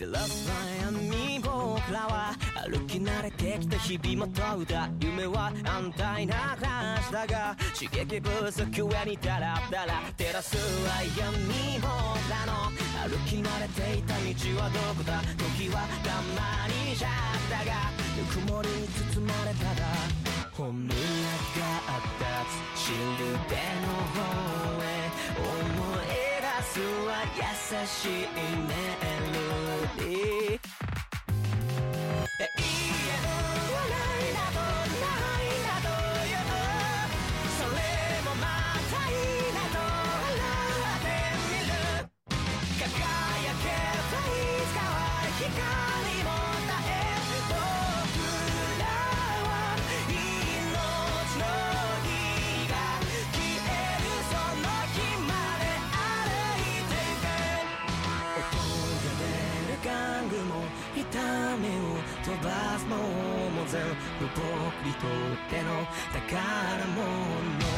照らす闇僕らは歩き慣れてきた日々も問うた夢は安泰な暮らしだが刺激不足上にダラダラ。照らすは闇僕らの。歩き慣れていた道はどこだ?時はたまにじゃったが。ぬくもりに包まれたら本村があった。土ルベの方へ。優しいメロディー。痛みを飛ばすのも全部僕にとっての宝物。